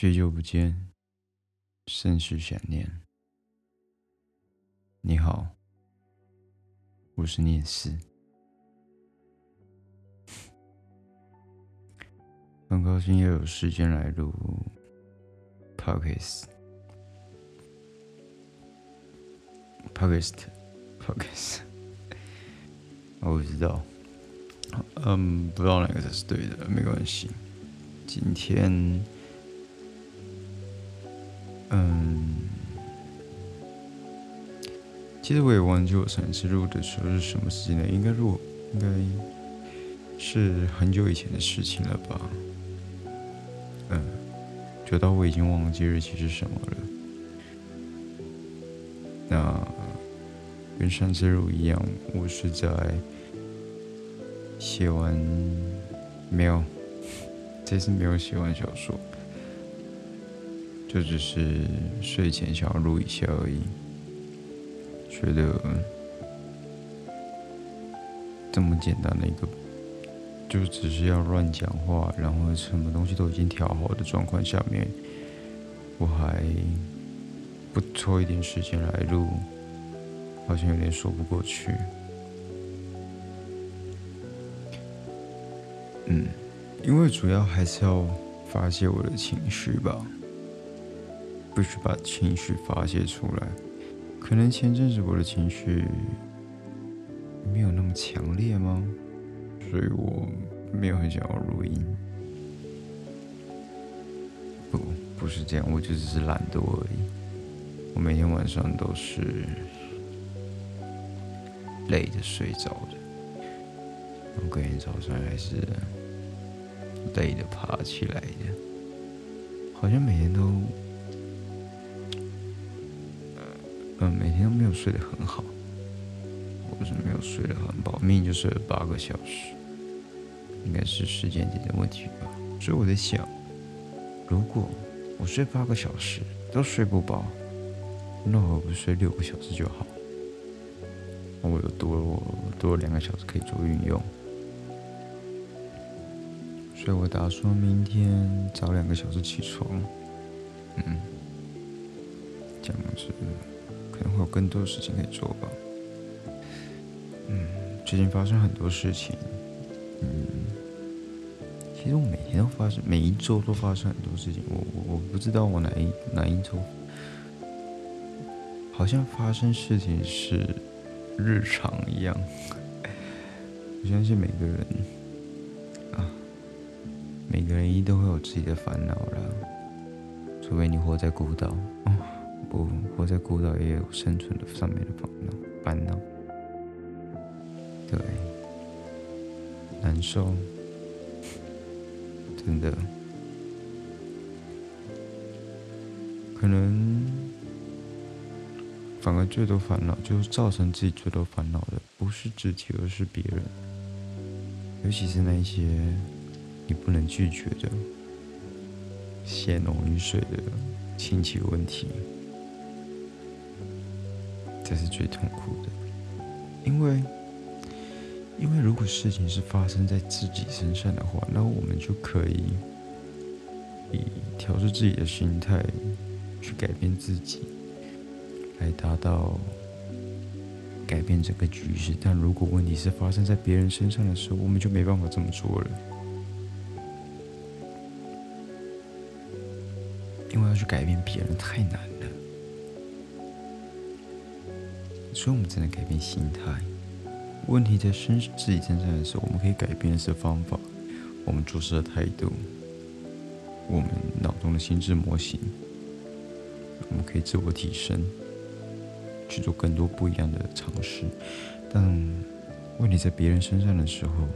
许久不见，甚是想念。你好，我是聂斯，很高兴又有时间来录 podcast。podcast，podcast，我不知道，嗯，不知道哪个才是对的，没关系。今天，嗯，其实我也忘记我上一次录的时候是什么时间了，应该录，应该是很久以前的事情了吧？嗯，久到我已经忘记日期是什么了。那跟上次录一样，我是在写完没有？这次没有写完小说，就只是睡前想要录一下而已。觉得这么简单的一个，就只是要乱讲话，然后什么东西都已经调好的状况下面，我还不抽一点时间来录，好像有点说不过去。嗯。因为主要还是要发泄我的情绪吧，就是把情绪发泄出来。可能前阵子我的情绪没有那么强烈吗？所以我没有很想要录音。不，不是这样，我就只是懒惰而已。我每天晚上都是累的睡着的，然后隔天早上还是。累的爬起来的，好像每天都，嗯，每天都没有睡得很好，或是没有睡得很饱，明明就睡了八个小时，应该是时间点的问题吧。所以我在想，如果我睡八个小时都睡不饱，那我不睡六个小时就好，我有多多两个小时可以做运用。所以我打算明天早两个小时起床，嗯，这样子可能会有更多的事情可以做吧。嗯，最近发生很多事情，嗯，其实我每天都发生，每一周都发生很多事情。我我我不知道我哪一哪一周，好像发生事情是日常一样。我相信每个人啊。每个人一定都会有自己的烦恼了，除非你活在孤岛。哦，不，活在孤岛也有生存的上面的烦恼，烦恼。对，难受，真的。可能反而最多烦恼，就是造成自己最多烦恼的，不是自己，而是别人，尤其是那些。你不能拒绝的血浓于水的亲戚问题，这是最痛苦的。因为，因为如果事情是发生在自己身上的话，那我们就可以以调试自己的心态，去改变自己，来达到改变整个局势。但如果问题是发生在别人身上的时候，我们就没办法这么做了。因为要去改变别人太难所以我们只能改变心态。问题在身自己身上的时候，我们可以改变的是方法，我们做事的态度，我们脑中的心智模型，我们可以自我提升，去做更多不一样的尝试。但问题在别人身上的时候，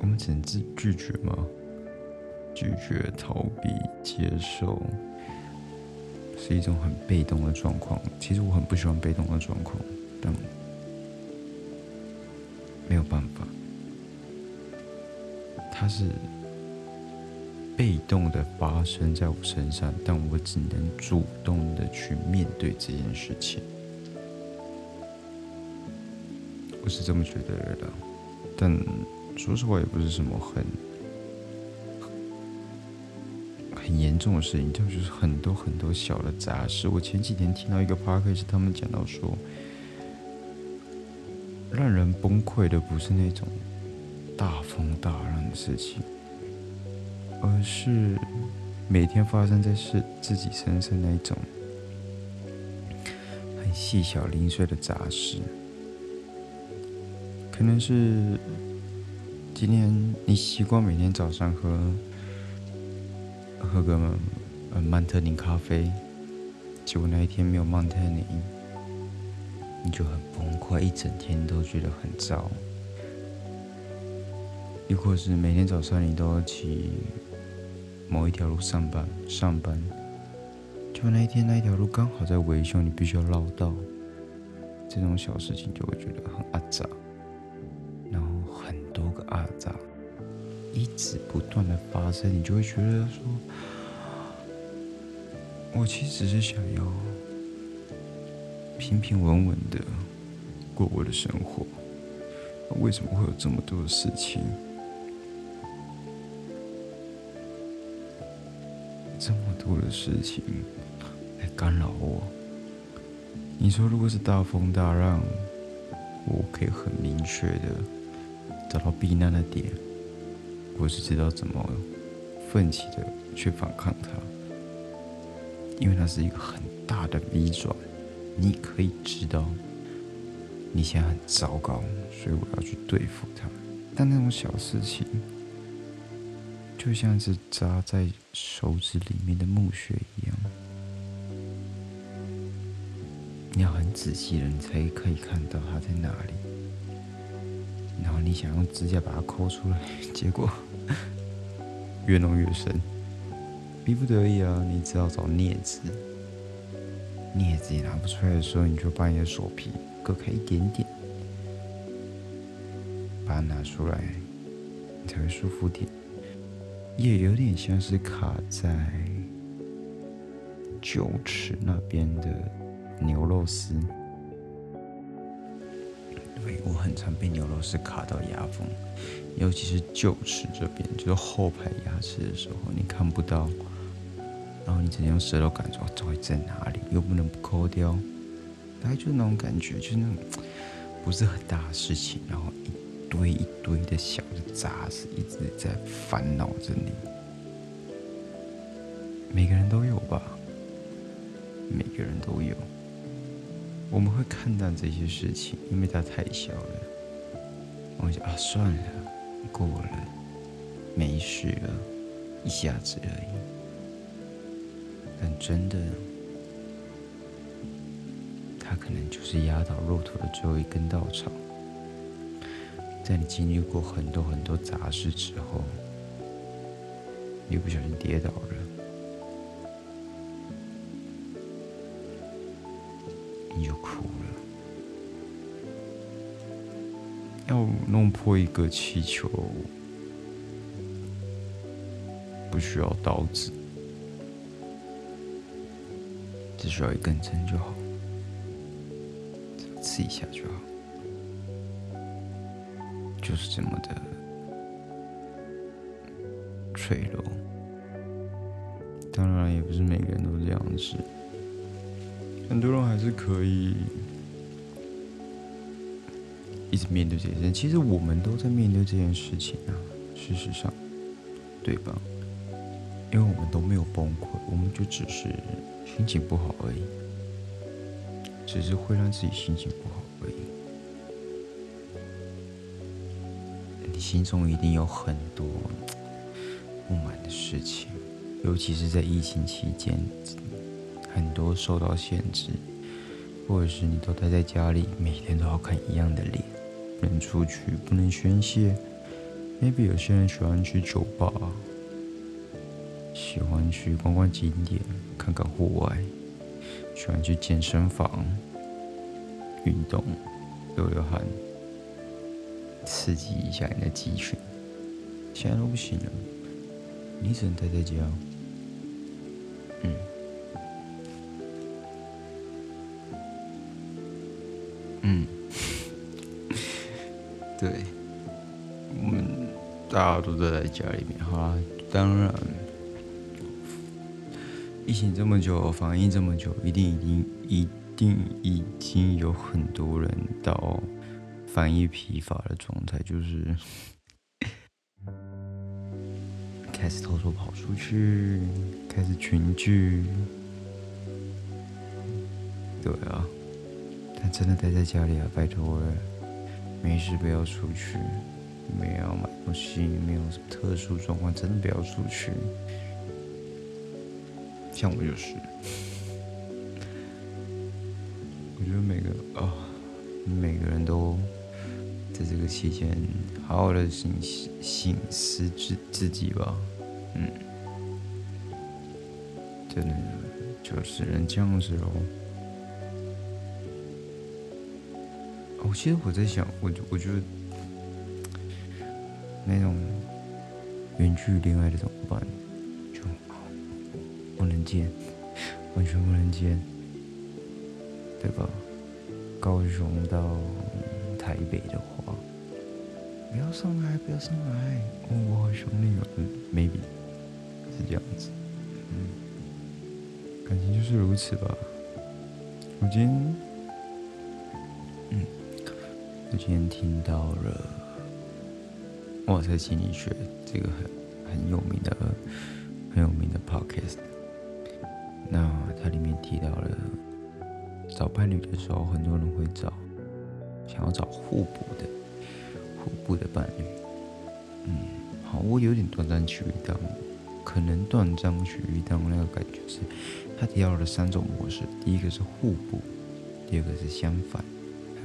我们只能自拒绝吗？拒绝、逃避、接受，是一种很被动的状况。其实我很不喜欢被动的状况，但没有办法，它是被动的发生在我身上，但我只能主动的去面对这件事情。我是这么觉得的，但说实话，也不是什么很。重的事情，就是很多很多小的杂事。我前几天听到一个 p a r k 是他们讲到说，让人崩溃的不是那种大风大浪的事情，而是每天发生在是自己身上那种很细小零碎的杂事，可能是今天你习惯每天早上喝。喝个曼特宁咖啡，结果那一天没有曼特宁，你就很崩溃，一整天都觉得很糟。亦或是每天早上你都要骑某一条路上班，上班，就那一天那一条路刚好在维修，你必须要绕道，这种小事情就会觉得很阿杂，然后很多个阿杂。一直不断的发生，你就会觉得说，我其实是想要平平稳稳的过我的生活，为什么会有这么多的事情，这么多的事情来干扰我？你说，如果是大风大浪，我可以很明确的找到避难的点。我是知道怎么奋起的去反抗它，因为它是一个很大的 V 转，你可以知道你现在很糟糕，所以我要去对付它。但那种小事情，就像是扎在手指里面的木屑一样，你要很仔细的，你才可以看到它在哪里。然后你想用指甲把它抠出来，结果。越弄越深，逼不得已啊，你只好找镊子。镊子也拿不出来的时候，你就把你的手皮割开一点点，把它拿出来，才会舒服点。也有点像是卡在臼齿那边的牛肉丝。对我很常被牛肉丝卡到牙缝。尤其是臼齿这边，就是后排牙齿的时候，你看不到，然后你只能用舌头感受到底在哪里，又不能不抠掉，大概就是那种感觉，就是那种不是很大的事情，然后一堆一堆的小的杂事一直在烦恼着你。每个人都有吧，每个人都有，我们会看淡这些事情，因为它太小了，我想啊，算了。过了，没事了，一下子而已。但真的，他可能就是压倒骆驼的最后一根稻草。在你经历过很多很多杂事之后，你不小心跌倒了，你就哭了。要弄破一个气球，不需要刀子，只需要一根针就好，刺一下就好，就是这么的脆弱。当然，也不是每个人都这样子，很多人还是可以。一直面对这件事，其实我们都在面对这件事情啊。事实上，对吧？因为我们都没有崩溃，我们就只是心情不好而已，只是会让自己心情不好而已。你心中一定有很多不满的事情，尤其是在疫情期间，很多受到限制，或者是你都待在家里，每天都要看一样的脸。不能出去，不能宣泄。maybe 有些人喜欢去酒吧，喜欢去逛逛景点，看看户外，喜欢去健身房运动，流流汗，刺激一下你的肌群。现在都不行了，你只能待在家。嗯，嗯。都在家里面，好啦，当然疫情这么久，防疫这么久，一定已经一定已经有很多人到防疫疲乏的状态，就是 开始偷偷跑出去，开始群聚。对啊，但真的待在家里啊，拜托了，没事不要出去，没有买东西，没有什么特殊状况，真的不要出去。像我就是，我觉得每个啊，每个人都在这个期间好好的醒醒思自自己吧，嗯，真的就是人这样子喽。哦，其实我在想，我我觉得那种远距离恋爱的怎么办？就不能见，完全不能见，对吧？高雄到台北的话，不要上来，不要上来，哦，我好想你哦，maybe 是这样子，嗯，感情就是如此吧。我今天。我今天听到了《哇塞心理学》这个很很有名的、很有名的 podcast。那它里面提到了找伴侣的时候，很多人会找想要找互补的、互补的伴侣。嗯，好，我有点断章取义，当可能断章取义，当那个感觉是，他提到了三种模式：第一个是互补，第二个是相反。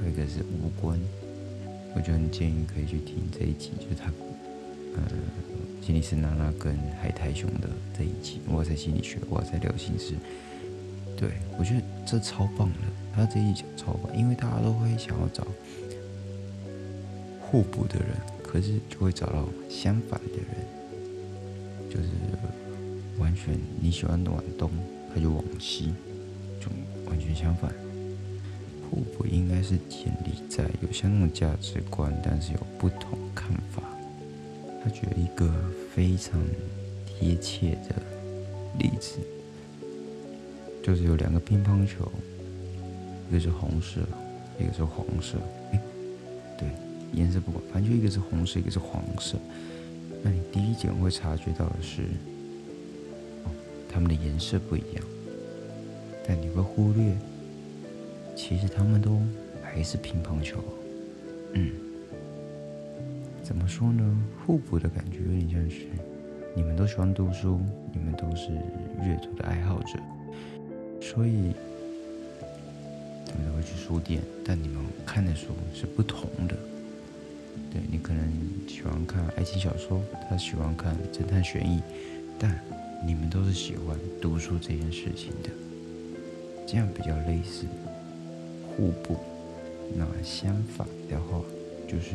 还有一个是无关，我就很建议可以去听这一集，就是他，呃，心理师娜娜跟海苔熊的这一集。我在心理学，我在聊心事，对我觉得这超棒的，他这一集超棒，因为大家都会想要找互补的人，可是就会找到相反的人，就是完全你喜欢往东，他就往西，就完全相反。互补应该是建立在有相同价值观，但是有不同看法。他举了一个非常贴切的例子，就是有两个乒乓球，一个是红色，一个是黄色。对，颜色不管，反正就一个是红色，一个是黄色。那你第一点会察觉到的是，哦，它们的颜色不一样，但你会忽略。其实他们都还是乒乓球，嗯，怎么说呢？互补的感觉有点像是，你们都喜欢读书，你们都是阅读的爱好者，所以你们都会去书店，但你们看的书是不同的。对你可能喜欢看爱情小说，他喜欢看侦探悬疑，但你们都是喜欢读书这件事情的，这样比较类似。互补，那相反的话，就是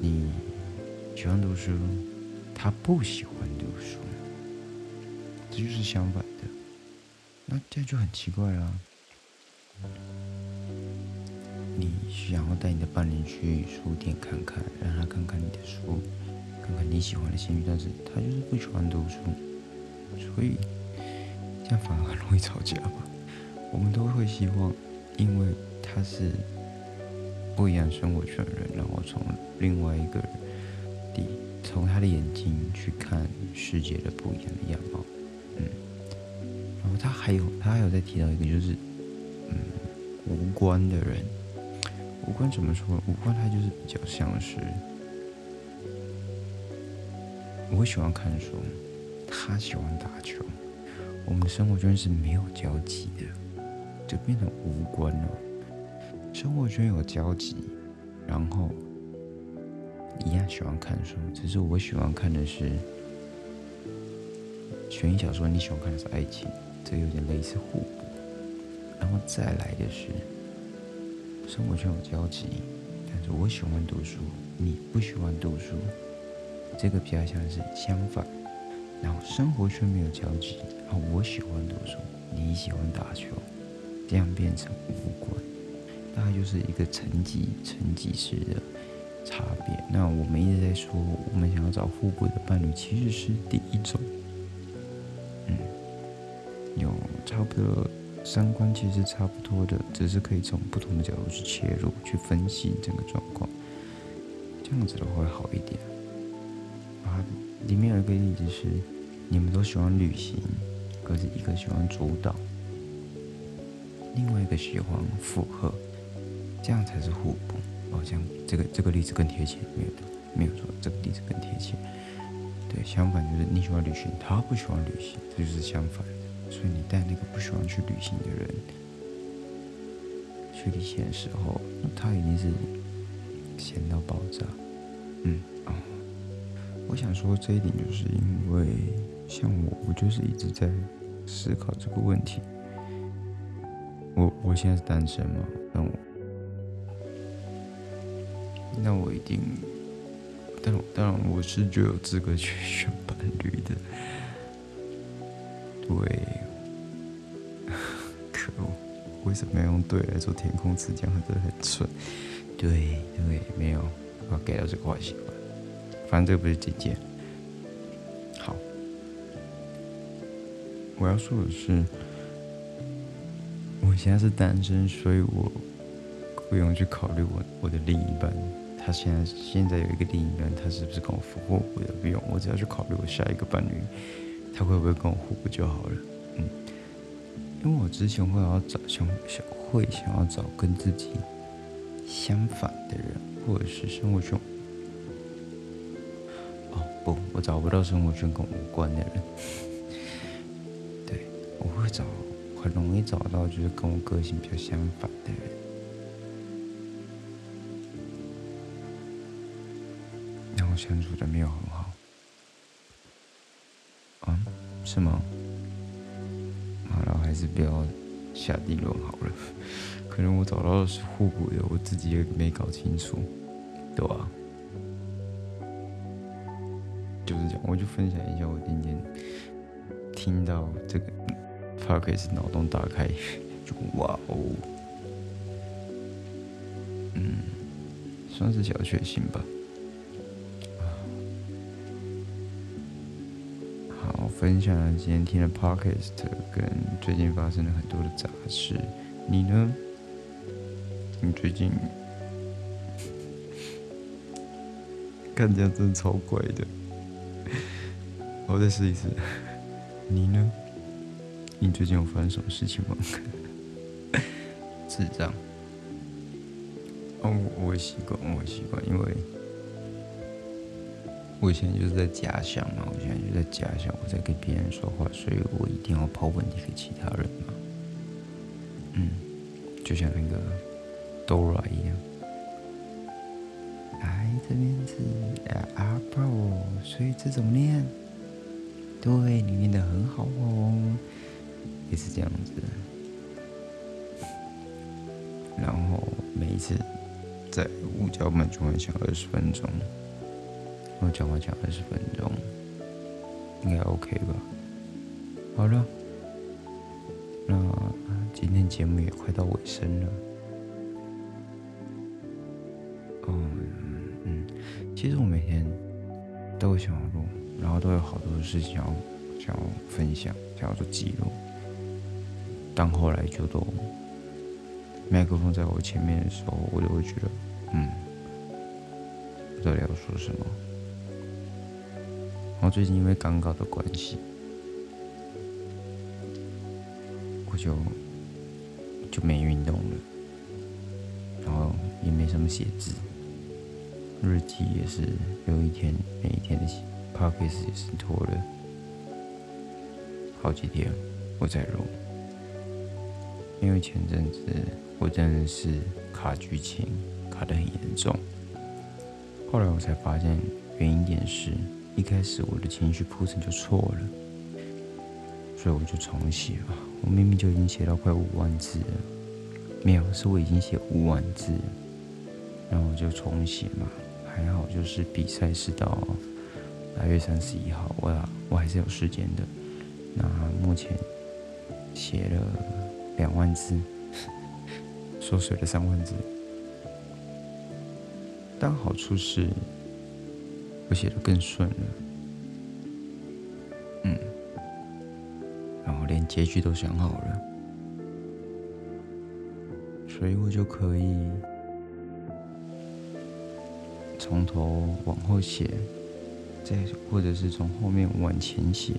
你喜欢读书，他不喜欢读书，这就是相反的。那这样就很奇怪啦。你想要带你的伴侣去书店看看，让他看看你的书，看看你喜欢的兴趣，但是他就是不喜欢读书，所以这样反而很容易吵架吧。我们都会希望，因为他是不一样生活圈的人，然后从另外一个人从他的眼睛去看世界的不一样的样貌，嗯，然后他还有他还有再提到一个就是，嗯，无关的人，无关怎么说？无关他就是比较像是，我喜欢看书，他喜欢打球，我们的生活圈是没有交集的。就变成无关了。生活圈有交集，然后一样喜欢看书，只是我喜欢看的是悬疑小说，你喜欢看的是爱情，这有点类似互补。然后再来的是生活圈有交集，但是我喜欢读书，你不喜欢读书，这个比较像是相反。然后生活圈没有交集，然后我喜欢读书，你喜欢打球。这样变成无关，大概就是一个层级、层级式的差别。那我们一直在说，我们想要找互补的伴侣，其实是第一种，嗯，有差不多三观其实差不多的，只是可以从不同的角度去切入，去分析整个状况，这样子的话会好一点。啊，里面有一个例子是，你们都喜欢旅行，可是一个喜欢主导，另外一个喜欢附和，这样才是互补。哦，这样这个这个例子更贴切，没有的，没有错，这个例子更贴切。对，相反就是你喜欢旅行，他不喜欢旅行，这就是相反。所以你带那个不喜欢去旅行的人去旅行的时候，他一定是闲到爆炸。嗯啊，我想说这一点，就是因为像我，我就是一直在思考这个问题。我我现在是单身嘛，那我那我一定。但当然，我是就有资格去选伴侣的。对，可恶，为什么要用“对”来做填空词？这样真的很蠢。对对，没有，我改掉这个坏习惯。反正这个不是姐姐。好，我要说的是，我现在是单身，所以我不用去考虑我我的另一半。他现在现在有一个另一半，他是不是跟我复合？我也不用，我只要去考虑我下一个伴侣，他会不会跟我互补就好了。嗯，因为我之前会要找想想会想要找跟自己相反的人，或者是生活中，哦不，我找不到生活圈跟我无关的人。对，我会找很容易找到就是跟我个性比较相反的人。相处的没有很好，啊？是吗？好了，还是不要下定论好了。可能我找到的是互补的，我自己也没搞清楚，对吧？就是这样，我就分享一下我今天听到这个 p a r k 是脑洞大开，哇哦，嗯，算是小确幸吧。好分享了今天听的 podcast，跟最近发生了很多的杂事。你呢？你最近看起来真的超怪的。我再试一次。你呢？你最近有发生什么事情吗？智障。哦，我习惯，我习惯，因为。我现在就是在假想嘛，我现在就在假想我在跟别人说话，所以我一定要抛问题给其他人嘛。嗯，就像那个 Dora 一样。来，这边是 Apple，所以这怎么念？对你念的很好哦，也是这样子。然后每一次在五角板就会想二十分钟。我讲话讲二十分钟，应该 OK 吧？好了，那今天节目也快到尾声了。嗯嗯，其实我每天都想要录，然后都有好多事情要想要分享，想要做记录。但后来就都麦克风在我前面的时候，我就会觉得，嗯，不知道要说什么。然后最近因为刚稿的关系，我就就没运动了，然后也没什么写字，日记也是有一天每一天的写 p o c k e t 也是拖了好几天我在录，因为前阵子我真的是卡剧情卡得很严重，后来我才发现原因点是。一开始我的情绪铺陈就错了，所以我就重写吧。我明明就已经写到快五万字了，没有，是我已经写五万字了，然后我就重写嘛。还好就是比赛是到八月三十一号，我我还是有时间的。那目前写了两万字，缩水了三万字，但好处是。我写的更顺了，嗯，然后连结局都想好了，所以我就可以从头往后写，再或者是从后面往前写，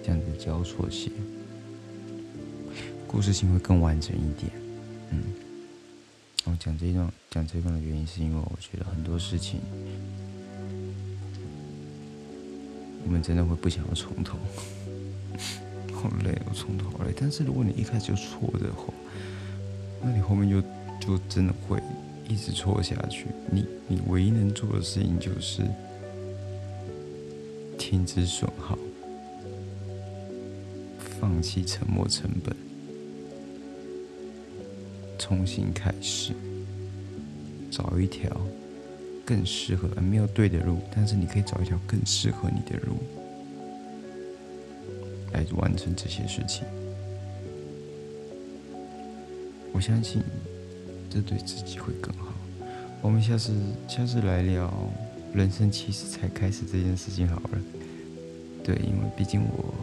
这样子交错写，故事性会更完整一点。嗯，我讲这一段讲这一段的原因，是因为我觉得很多事情。我们真的会不想要从头，好累，我从头好累。但是如果你一开始就错的话，那你后面就就真的会一直错下去。你你唯一能做的事情就是停止损耗，放弃沉没成本，重新开始，找一条。更适合而，没有对的路，但是你可以找一条更适合你的路来完成这些事情。我相信这对自己会更好。我们下次下次来聊人生其实才开始这件事情好了。对，因为毕竟我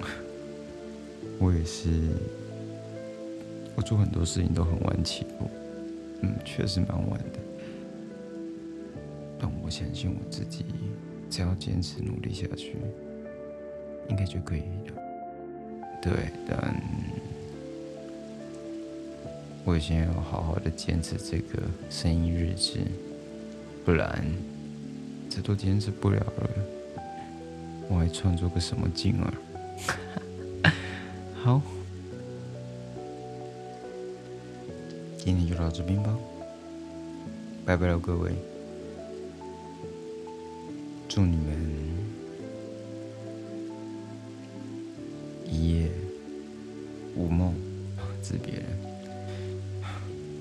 我也是，我做很多事情都很晚起步，嗯，确实蛮晚的。但我相信我自己，只要坚持努力下去，应该就可以了。对，但我现在要好好的坚持这个声音日志，不然这都坚持不了了。我还创作个什么劲儿？好，今天就到这边吧，拜拜了各位。祝你们一夜无梦，自别人。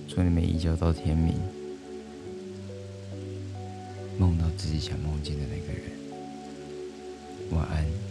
祝你们一觉到天明，梦到自己想梦见的那个人。晚安。